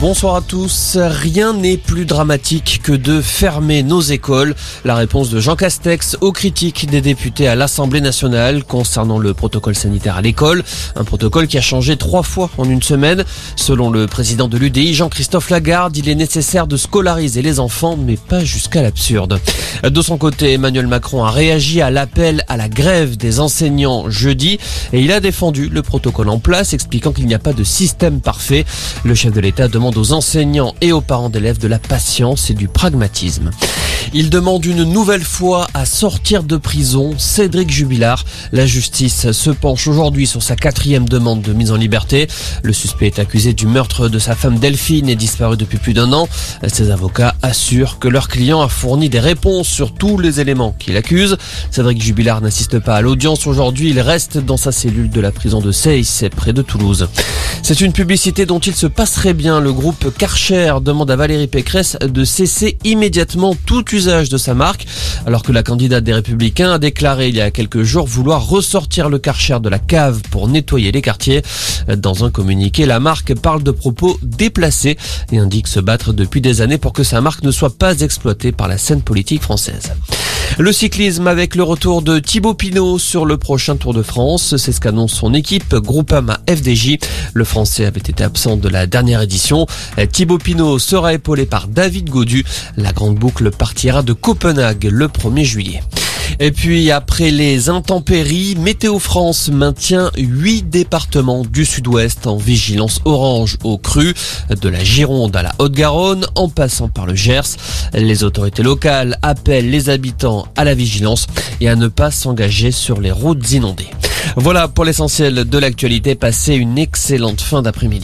Bonsoir à tous. Rien n'est plus dramatique que de fermer nos écoles. La réponse de Jean Castex aux critiques des députés à l'Assemblée nationale concernant le protocole sanitaire à l'école. Un protocole qui a changé trois fois en une semaine. Selon le président de l'UDI, Jean-Christophe Lagarde, il est nécessaire de scolariser les enfants, mais pas jusqu'à l'absurde. De son côté, Emmanuel Macron a réagi à l'appel à la grève des enseignants jeudi et il a défendu le protocole en place, expliquant qu'il n'y a pas de système parfait. Le chef de l'État demande aux enseignants et aux parents d'élèves de la patience et du pragmatisme. Il demande une nouvelle fois à sortir de prison Cédric Jubilard. La justice se penche aujourd'hui sur sa quatrième demande de mise en liberté. Le suspect est accusé du meurtre de sa femme Delphine et disparu depuis plus d'un an. Ses avocats assurent que leur client a fourni des réponses sur tous les éléments qu'il accuse. Cédric Jubilard n'assiste pas à l'audience aujourd'hui. Il reste dans sa cellule de la prison de Seyss, près de Toulouse. C'est une publicité dont il se passerait bien. Le groupe Karcher demande à Valérie Pécresse de cesser immédiatement tout usage de sa marque, alors que la candidate des Républicains a déclaré il y a quelques jours vouloir ressortir le Karcher de la cave pour nettoyer les quartiers. Dans un communiqué, la marque parle de propos déplacés et indique se battre depuis des années pour que sa marque ne soit pas exploitée par la scène politique française. Le cyclisme avec le retour de Thibaut Pinot sur le prochain Tour de France. C'est ce qu'annonce son équipe Groupama FDJ. Le Français avait été absent de la dernière édition. Thibaut Pinot sera épaulé par David Godu. La grande boucle partira de Copenhague le 1er juillet. Et puis après les intempéries, Météo France maintient 8 départements du sud-ouest en vigilance orange au cru, de la Gironde à la Haute-Garonne en passant par le Gers. Les autorités locales appellent les habitants à la vigilance et à ne pas s'engager sur les routes inondées. Voilà pour l'essentiel de l'actualité. Passez une excellente fin d'après-midi.